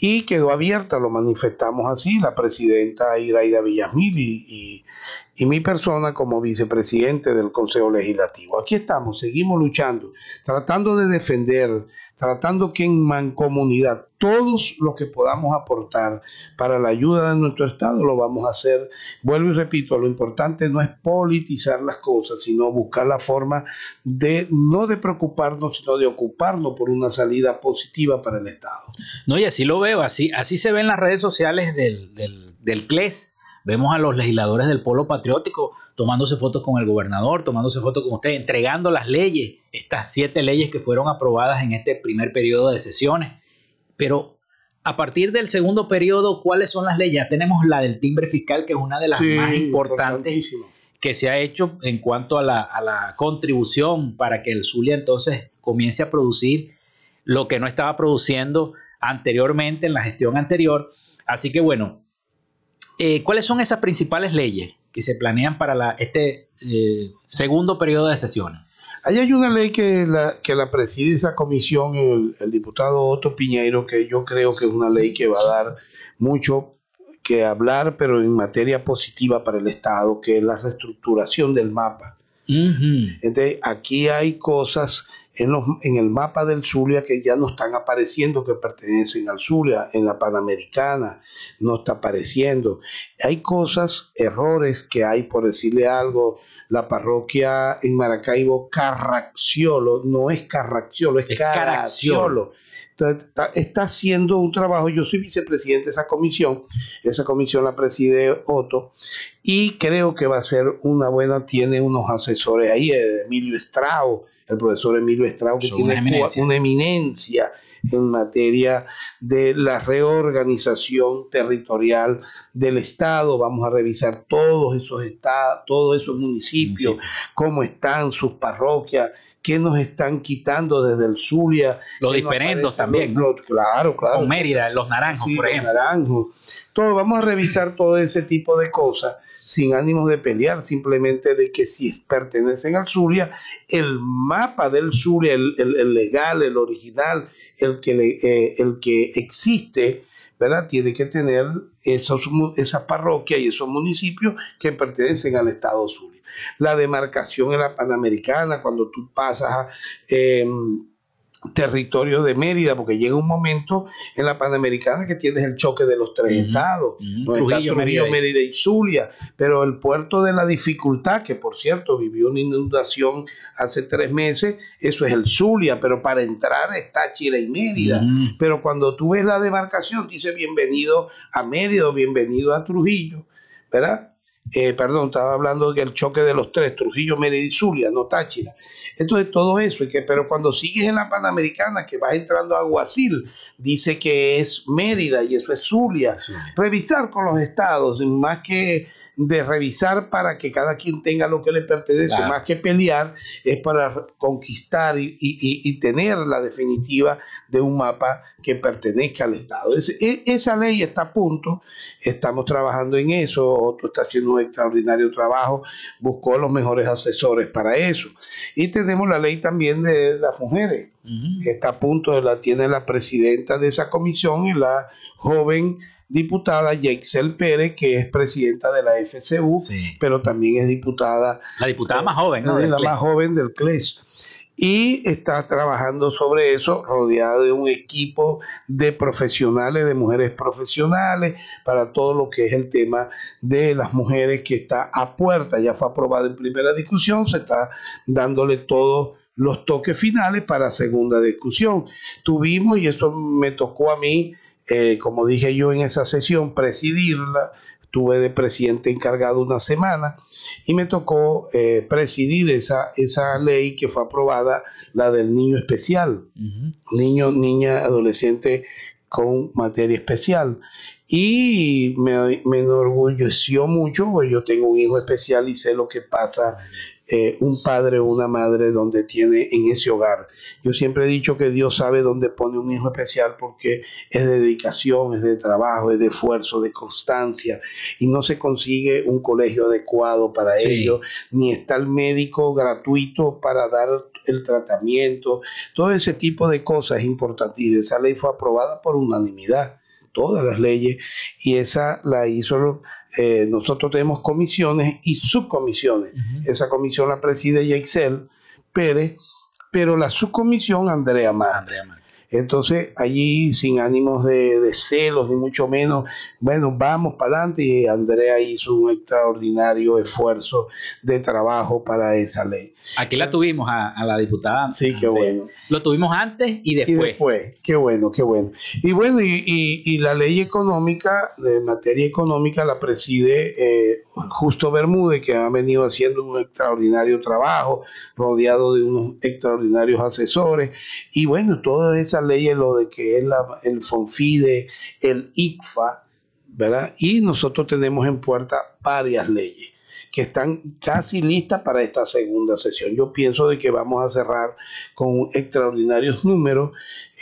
y quedó abierta, lo manifestamos así, la presidenta Iraida Villasmil y, y- y mi persona como vicepresidente del Consejo Legislativo. Aquí estamos, seguimos luchando, tratando de defender, tratando que en mancomunidad todos los que podamos aportar para la ayuda de nuestro Estado lo vamos a hacer. Vuelvo y repito, lo importante no es politizar las cosas, sino buscar la forma de no de preocuparnos, sino de ocuparnos por una salida positiva para el Estado. No, y así lo veo, así, así se ve en las redes sociales del, del, del CLES. Vemos a los legisladores del Polo Patriótico tomándose fotos con el gobernador, tomándose fotos con usted, entregando las leyes, estas siete leyes que fueron aprobadas en este primer periodo de sesiones. Pero a partir del segundo periodo, ¿cuáles son las leyes? Ya tenemos la del timbre fiscal, que es una de las Sí, más importantes que se ha hecho en cuanto a la, a la contribución para que el Zulia entonces comience a producir lo que no estaba produciendo anteriormente en la gestión anterior. Así que bueno, eh, ¿cuáles son esas principales leyes que se planean para la, este eh, segundo periodo de sesiones? Ahí hay una ley que la, que la preside esa comisión, el, el diputado Otto Piñeiro, que yo creo que es una ley que va a dar mucho que hablar, pero en materia positiva para el Estado, que es la reestructuración del mapa. Entonces, aquí hay cosas en, los, en el mapa del Zulia que ya no están apareciendo, que pertenecen al Zulia, en la Panamericana no está apareciendo. Hay cosas, errores que hay, por decirle algo, la parroquia en Maracaibo, Carracciolo, no es Carracciolo, es, Caracciolo. Entonces, está, está haciendo un trabajo, yo soy vicepresidente de esa comisión, esa comisión la preside Otto, y creo que va a ser una buena, tiene unos asesores ahí, Emilio Estrao, el profesor Emilio Estrao, que tiene una eminencia. una eminencia en materia de la reorganización territorial del Estado. Vamos a revisar todos esos estados, todos esos municipios, cómo están sus parroquias, qué nos están quitando desde el Zulia. Los diferendos también, los- los- claro, claro. Con Mérida, los naranjos, Sí, por los ejemplo. naranjos. Todo, vamos a revisar todo ese tipo de cosas sin ánimos de pelear, simplemente de que si pertenecen al Zulia, el mapa del Zulia, el, el- legal, el original, el que, eh, el que existe, ¿verdad? Tiene que tener esos, mu- esa parroquia y esos municipios que pertenecen al Estado Zulia. La demarcación en la Panamericana, cuando tú pasas a... em, territorio de Mérida, porque llega un momento en la Panamericana que tienes el choque de los tres estados, está Trujillo, Trujillo, Mérida. Y Zulia, pero el puerto de la dificultad, que por cierto vivió una inundación hace tres meses, eso es el Zulia, pero para entrar es Táchira y Mérida, pero cuando tú ves la demarcación dice bienvenido a Mérida o bienvenido a Trujillo, ¿verdad? Eh, perdón, estaba hablando del choque de los tres, Trujillo, Mérida y Zulia, no Táchira. Entonces todo eso, y que, pero cuando sigues en la Panamericana, que vas entrando a Aguacil, dice que es Mérida y eso es Zulia. Revisar con los estados, más que de revisar para que cada quien tenga lo que le pertenece, Claro. más que pelear, es para conquistar y, y- y- tener la definitiva de un mapa que pertenezca al Estado. E- esa ley está a punto, estamos trabajando en eso, Otto está haciendo un extraordinario trabajo, buscó los mejores asesores para eso. Y tenemos la ley también de las mujeres, está a punto, la tiene la presidenta de esa comisión y la joven diputada Yeixel Pérez, que es presidenta de la FCU, pero también es diputada. La diputada más joven, ¿no? La más joven del CLES. Y está trabajando sobre eso, rodeada de un equipo de profesionales, de mujeres profesionales, para todo lo que es el tema de las mujeres que está a puerta. Ya fue aprobada en primera discusión, se está dándole todos los toques finales para segunda discusión. Tuvimos, y eso me tocó a mí, eh, como dije yo en esa sesión, presidirla. Estuve de presidente encargado una semana y me tocó eh, presidir esa, esa ley que fue aprobada, la del niño especial, niño, niña, adolescente con materia especial. Y me, me enorgulleció mucho, porque yo tengo un hijo especial y sé lo que pasa eh, un padre o una madre donde tiene en ese hogar. Yo siempre he dicho que Dios sabe dónde pone un hijo especial porque es de dedicación, es de trabajo, es de esfuerzo, de constancia y no se consigue un colegio adecuado para Sí. ello, ni está el médico gratuito para dar el tratamiento, todo ese tipo de cosas es importante y esa ley fue aprobada por unanimidad, todas las leyes y esa la hizo eh, nosotros tenemos comisiones y subcomisiones. Esa comisión la preside Yaxel Pérez, pero la subcomisión Andrea Mar. Entonces, allí sin ánimos de, de celos, ni mucho menos, bueno, vamos para adelante y Andrea hizo un extraordinario esfuerzo de trabajo para esa ley. Aquí la tuvimos a, a la diputada. Sí, qué bueno. Lo tuvimos antes y después. Y después, qué bueno, qué bueno. Y bueno, y, y- y la ley económica, de materia económica, la preside eh, Justo Bermúdez, que ha venido haciendo un extraordinario trabajo, rodeado de unos extraordinarios asesores. Y bueno, todas esas leyes, lo de que es la- el FONFIDE, el ICFA, ¿verdad? Y nosotros tenemos en puerta varias leyes que están casi listas para esta segunda sesión. Yo pienso de que vamos a cerrar con extraordinarios números,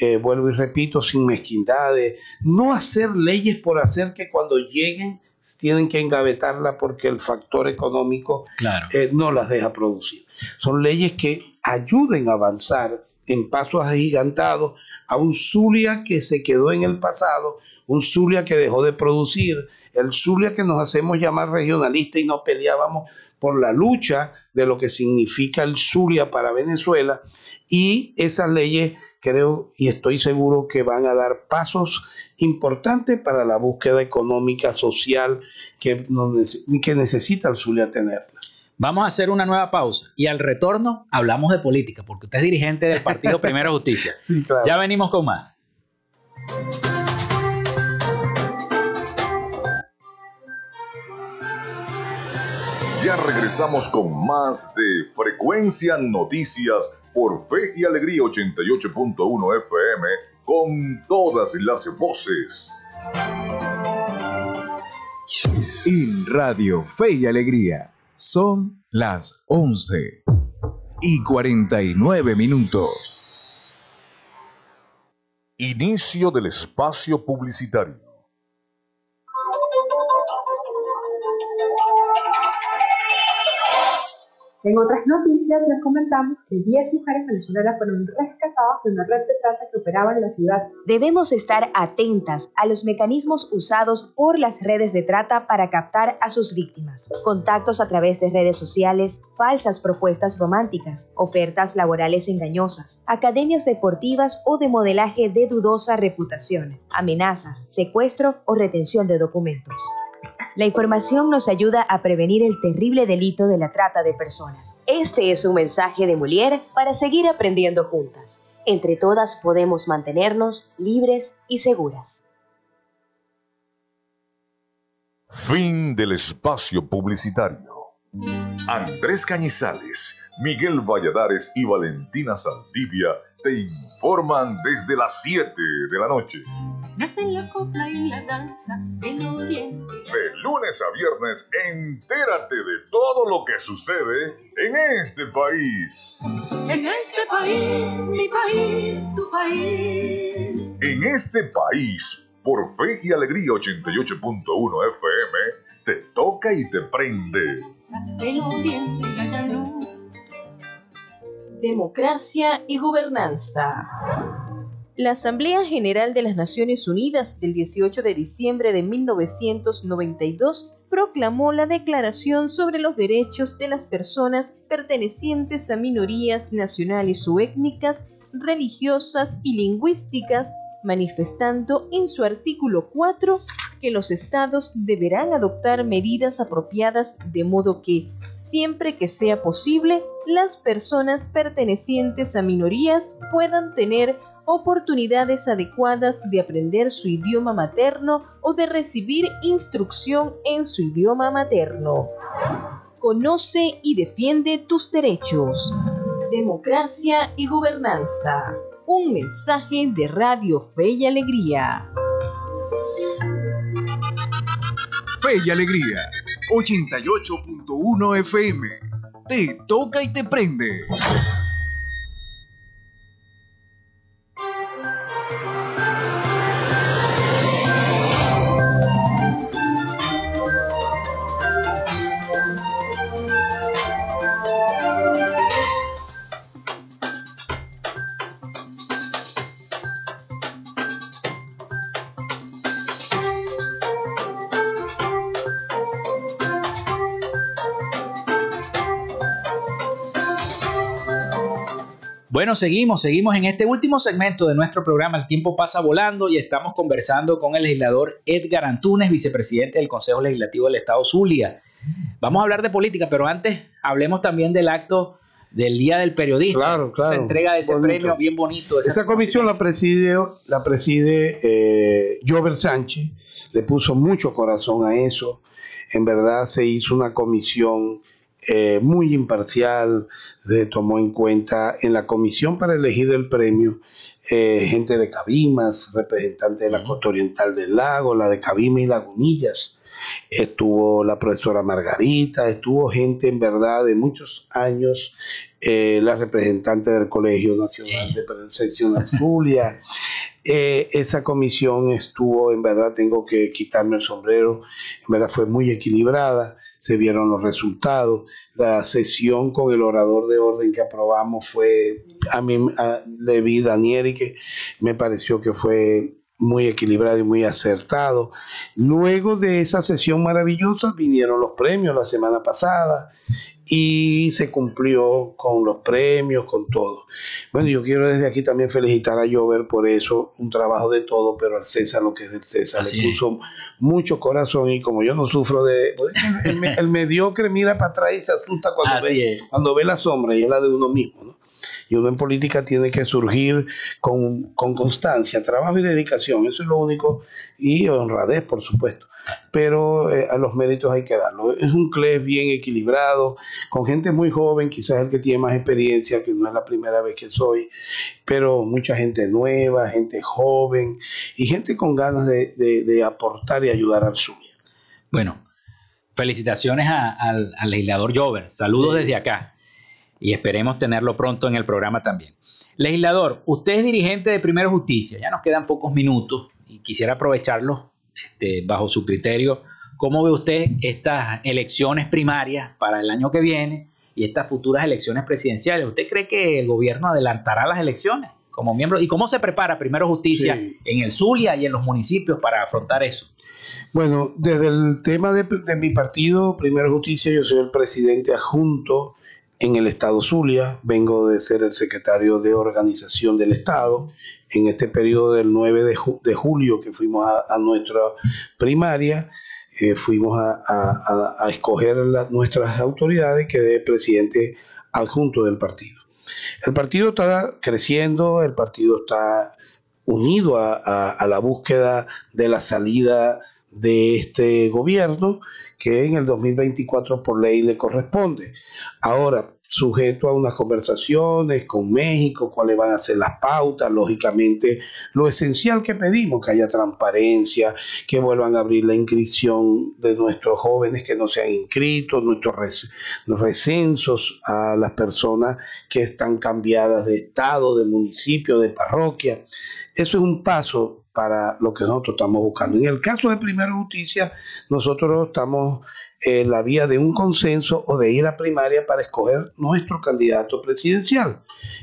eh, vuelvo y repito, sin mezquindades, no hacer leyes por hacer que cuando lleguen tienen que engavetarla porque el factor económico Claro. eh, no las deja producir. Son leyes que ayuden a avanzar en pasos agigantados a un Zulia que se quedó en el pasado, un Zulia que dejó de producir, el Zulia que nos hacemos llamar regionalista y no peleábamos por la lucha de lo que significa el Zulia para Venezuela y esas leyes creo y estoy seguro que van a dar pasos importantes para la búsqueda económica, social que, nos que necesita el Zulia tener. Vamos a hacer una nueva pausa y al retorno hablamos de política, porque usted es dirigente del partido Primera Justicia. Sí, claro. Ya venimos con más. Ya regresamos con más de Frecuencia Noticias por Fe y Alegría 88.1 FM con todas las voces. En Radio Fe y Alegría son las 11 y 49 minutos. Inicio del espacio publicitario. En otras noticias les comentamos que 10 mujeres venezolanas fueron rescatadas de una red de trata que operaba en la ciudad. Debemos estar atentas a los mecanismos usados por las redes de trata para captar a sus víctimas. Contactos a través de redes sociales, falsas propuestas románticas, ofertas laborales engañosas, academias deportivas o de modelaje de dudosa reputación, amenazas, secuestro o retención de documentos. La información nos ayuda a prevenir el terrible delito de la trata de personas. Este es un mensaje de Molière para seguir aprendiendo juntas. Entre todas podemos mantenernos libres y seguras. Fin del espacio publicitario. Andrés Cañizales, Miguel Valladares y Valentina Saldivia te informan desde las 7 de la noche. La copla y la danza del oriente. De lunes a viernes, entérate de todo lo que sucede en este país. En este país, mi país, tu país. En este país, por Fe y Alegría 88.1 FM, te toca y te prende. Democracia y gobernanza. La Asamblea General de las Naciones Unidas del 18 de diciembre de 1992 proclamó la Declaración sobre los Derechos de las Personas pertenecientes a minorías nacionales o étnicas, religiosas y lingüísticas, manifestando en su artículo 4 que los estados deberán adoptar medidas apropiadas de modo que, siempre que sea posible, las personas pertenecientes a minorías puedan tener oportunidades adecuadas de aprender su idioma materno o de recibir instrucción en su idioma materno. Conoce y defiende tus derechos. Democracia y gobernanza. Un mensaje de Radio Fe y Alegría. Fe y Alegría, 88.1 FM. te toca y te prende. Bueno, seguimos, seguimos en este último segmento de nuestro programa. El tiempo pasa volando y estamos conversando con el legislador Edgar Antunes, vicepresidente del Consejo Legislativo del Estado Zulia. Vamos a hablar de política, pero antes hablemos también del acto del Día del Periodista. Claro, claro. Esa entrega de ese Bonito. premio bien bonito. ese Esa comisión la preside, la preside eh, Jover Sánchez, le puso mucho corazón a eso. En verdad se hizo una comisión eh, muy imparcial, se tomó en cuenta en la comisión para elegir el premio eh, gente de Cabimas, representante de la costa oriental del lago, la de Cabimas y Lagunillas. Estuvo la profesora Margarita, estuvo gente en verdad de muchos años, eh, la representante del Colegio Nacional de Sección Zulia. Eh, esa comisión estuvo, en verdad, tengo que quitarme el sombrero, en verdad fue muy equilibrada, se vieron los resultados. La sesión con el orador de orden que aprobamos fue, a mí a, le Daniel y que me pareció que fue muy equilibrado y muy acertado. Luego de esa sesión maravillosa vinieron los premios la semana pasada y se cumplió con los premios, con todo. Bueno, yo quiero desde aquí también felicitar a Jover por eso, un trabajo de todo, pero al César lo que es del César, Así le es. puso mucho corazón y como yo no sufro de... El, me- el mediocre mira para atrás y se asusta cuando, Así ve, es. cuando ve la sombra y es la de uno mismo, ¿no? Y uno en política tiene que surgir con, con constancia, trabajo y dedicación, eso es lo único, y honradez, por supuesto. Pero eh, a los méritos hay que darlo. Es un CLES bien equilibrado, con gente muy joven, quizás el que tiene más experiencia, que no es la primera vez que soy, pero mucha gente nueva, gente joven y gente con ganas de, de- de aportar y ayudar al sur. Bueno, felicitaciones a- al, al legislador Jover. Saludos desde acá. Y esperemos tenerlo pronto en el programa también. Legislador, usted es dirigente de Primero Justicia. Ya nos quedan pocos minutos y quisiera aprovecharlos este, bajo su criterio. ¿Cómo ve usted estas elecciones primarias para el año que viene y estas futuras elecciones presidenciales? ¿Usted cree que el gobierno adelantará las elecciones como miembro? ¿Y cómo se prepara Primero Justicia en el Zulia y en los municipios para afrontar eso? Bueno, desde el tema de, de mi partido, Primero Justicia, yo soy el presidente adjunto en el Estado Zulia, vengo de ser el secretario de organización del Estado. En este periodo del 9 de, ju- de julio que fuimos a, nuestra primaria, eh, fuimos a, a- a- escoger nuestras autoridades, quedé presidente adjunto del partido. El partido está creciendo, el partido está unido a la búsqueda de la salida de este gobierno que en el 2024 por ley le corresponde. Ahora, sujeto a unas conversaciones con México, cuáles van a ser las pautas, lógicamente lo esencial que pedimos, que haya transparencia, que vuelvan a abrir la inscripción de nuestros jóvenes que no se han inscrito, nuestros recensos a las personas que están cambiadas de estado, de municipio, de parroquia. Eso es un paso para lo que nosotros estamos buscando. En el caso de Primera Justicia, nosotros estamos en la vía de un consenso o de ir a primaria para escoger nuestro candidato presidencial.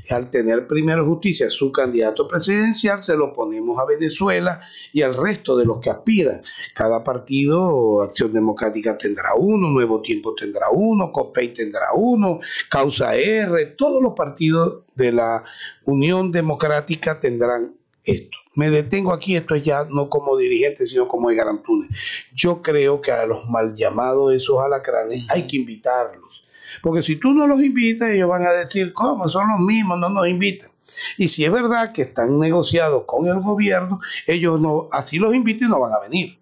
Al tener Primera Justicia su candidato presidencial, se lo ponemos a Venezuela y al resto de los que aspiran. Cada partido, Acción Democrática tendrá uno, Nuevo Tiempo tendrá uno, COPEI tendrá uno, Causa R, todos los partidos de la Unión Democrática tendrán esto. Me detengo aquí, esto es ya no como dirigente, sino como Edgar Antunes. Yo creo que a los mal llamados esos alacranes hay que invitarlos. Porque si tú no los invitas, ellos van a decir, ¿cómo? Son los mismos, no nos invitan. Y si es verdad que están negociados con el gobierno, ellos no, así los inviten no van a venir.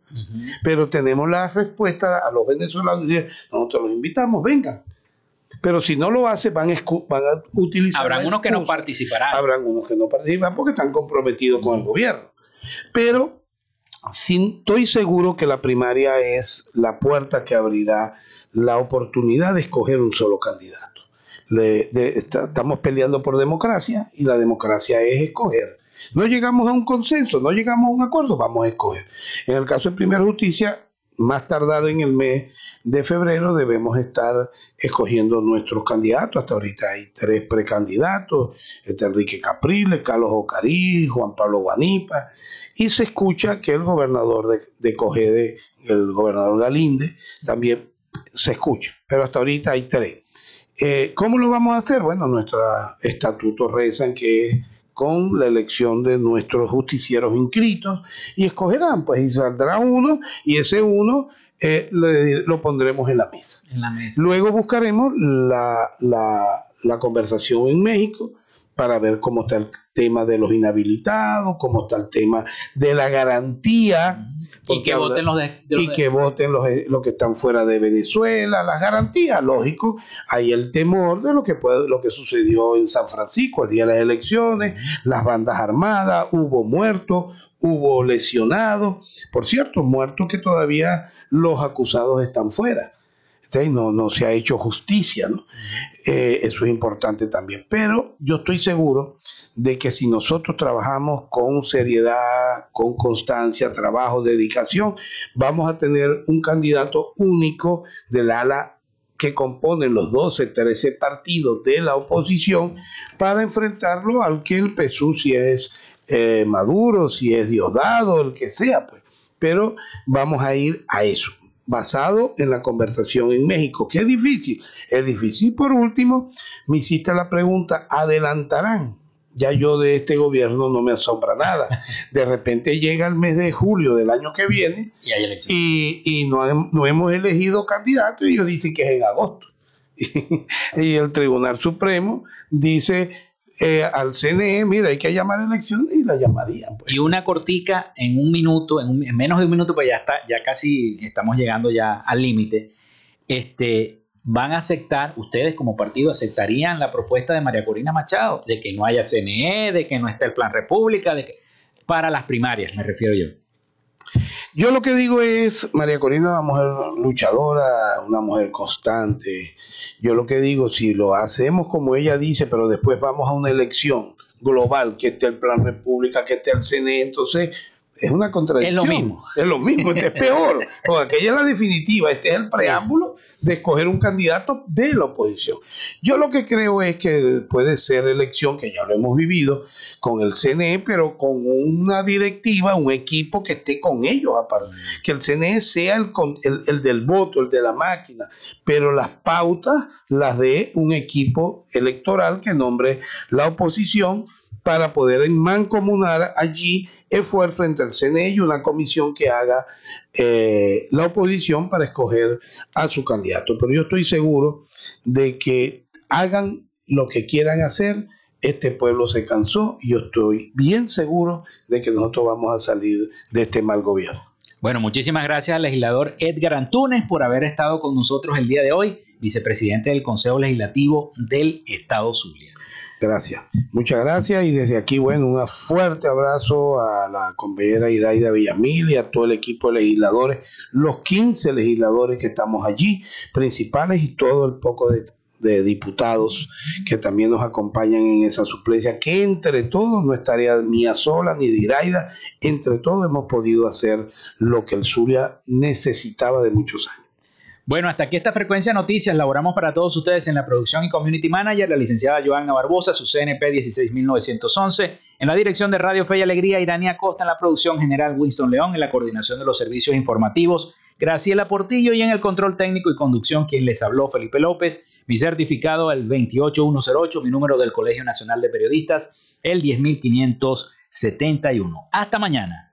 Pero tenemos la respuesta a los venezolanos, decir, nosotros los invitamos, vengan. Pero si no lo hacen, van van a utilizar. Habrán unos que no participarán. Habrán unos que no participan porque están comprometidos con el gobierno. Pero sí estoy seguro que la primaria es la puerta que abrirá la oportunidad de escoger un solo candidato. le- de- está- estamos peleando por democracia y la democracia es escoger. No llegamos a un consenso, no llegamos a un acuerdo, vamos a escoger. En el caso de Primera Justicia, más tardar en el mes de febrero debemos estar escogiendo nuestros candidatos. Hasta ahorita hay tres precandidatos, Enrique Capriles, Carlos Ocarí, Juan Pablo Guanipa, y se escucha que el gobernador de, de Cogede, el gobernador Galinde, también se escucha, pero hasta ahorita hay tres. Eh, ¿Cómo lo vamos a hacer? Bueno, nuestros estatutos rezan que con la elección de nuestros justicieros inscritos y escogerán, pues, y saldrá uno y ese uno eh, le- lo pondremos en la mesa. En la mesa. Luego buscaremos la, la- la conversación en México para ver cómo está el tema de los inhabilitados, cómo está el tema de la garantía. Y que habla- voten los de, de los y de- que voten los, eh, los que están fuera de Venezuela, las garantías, lógico, hay el temor de lo que puede, lo que sucedió en San Francisco el día de las elecciones, las bandas armadas, hubo muertos, hubo lesionados, por cierto, muertos que todavía los acusados están fuera. Entonces, No, no se ha hecho justicia, ¿no? Eh, eso es importante también. Pero yo estoy seguro de que si nosotros trabajamos con seriedad, con constancia, trabajo, dedicación, vamos a tener un candidato único del ala que componen los 12, 13 partidos de la oposición para enfrentarlo al que el PSU, si es eh, Maduro, si es Diosdado, el que sea, pues. Pero vamos a ir a eso, basado en la conversación en México, que es difícil. Es difícil. Por último, me hiciste la pregunta, ¿adelantarán? Ya yo de este gobierno no me asombra nada. De repente llega el mes de julio del año que viene Y hay y, y no, no hemos elegido candidato y ellos dicen que es en agosto. y el Tribunal Supremo dice eh, al CNE, mira, hay que llamar a elecciones y la llamarían. pues. Y una cortica en un minuto, en, un- en menos de un minuto, pues ya está, ya casi estamos llegando ya al límite. Este, van a aceptar, ustedes como partido aceptarían la propuesta de María Corina Machado de que no haya CNE, de que no esté el Plan República, de que para las primarias, me refiero yo. Yo lo que digo es, María Corina es una mujer luchadora, una mujer constante. Yo lo que digo, si lo hacemos como ella dice, pero después vamos a una elección global, que esté el Plan República, que esté el CNE, entonces es una contradicción. Es lo mismo. Es lo mismo, este es peor. Porque aquella es la definitiva, este es el preámbulo de escoger un candidato de la oposición. Yo lo que creo es que puede ser elección, que ya lo hemos vivido, con el CNE, pero con una directiva, un equipo que esté con ellos, aparte. Que el CNE sea el, el del voto, el de la máquina, pero las pautas las de un equipo electoral que nombre la oposición para poder mancomunar allí esfuerzo entre el CNE y una comisión que haga eh, la oposición para escoger a su candidato. Pero yo estoy seguro de que hagan lo que quieran hacer. Este pueblo se cansó y yo estoy bien seguro de que nosotros vamos a salir de este mal gobierno. Bueno, muchísimas gracias al legislador Edgar Antunes por haber estado con nosotros el día de hoy, vicepresidente del Consejo Legislativo del Estado Zulia. Gracias. Muchas gracias y desde aquí, bueno, un fuerte abrazo a la compañera Iraida Villamil y a todo el equipo de legisladores, los 15 legisladores que estamos allí, principales y todo el poco de, diputados que también nos acompañan en esa suplencia, que entre todos, no es tarea mía sola ni de Iraida, entre todos hemos podido hacer lo que el Zulia necesitaba de muchos años. Bueno, hasta aquí esta frecuencia de noticias. Laboramos para todos ustedes en la producción y community manager, la licenciada Joanna Barbosa, su CNP 16911. En la dirección de Radio Fe y Alegría, Irania Costa. En la producción general, Winston León. En la coordinación de los servicios informativos, Graciela Portillo. Y en el control técnico y conducción, quien les habló, Felipe López. Mi certificado, el 28108. Mi número del Colegio Nacional de Periodistas, el 10571. Hasta mañana.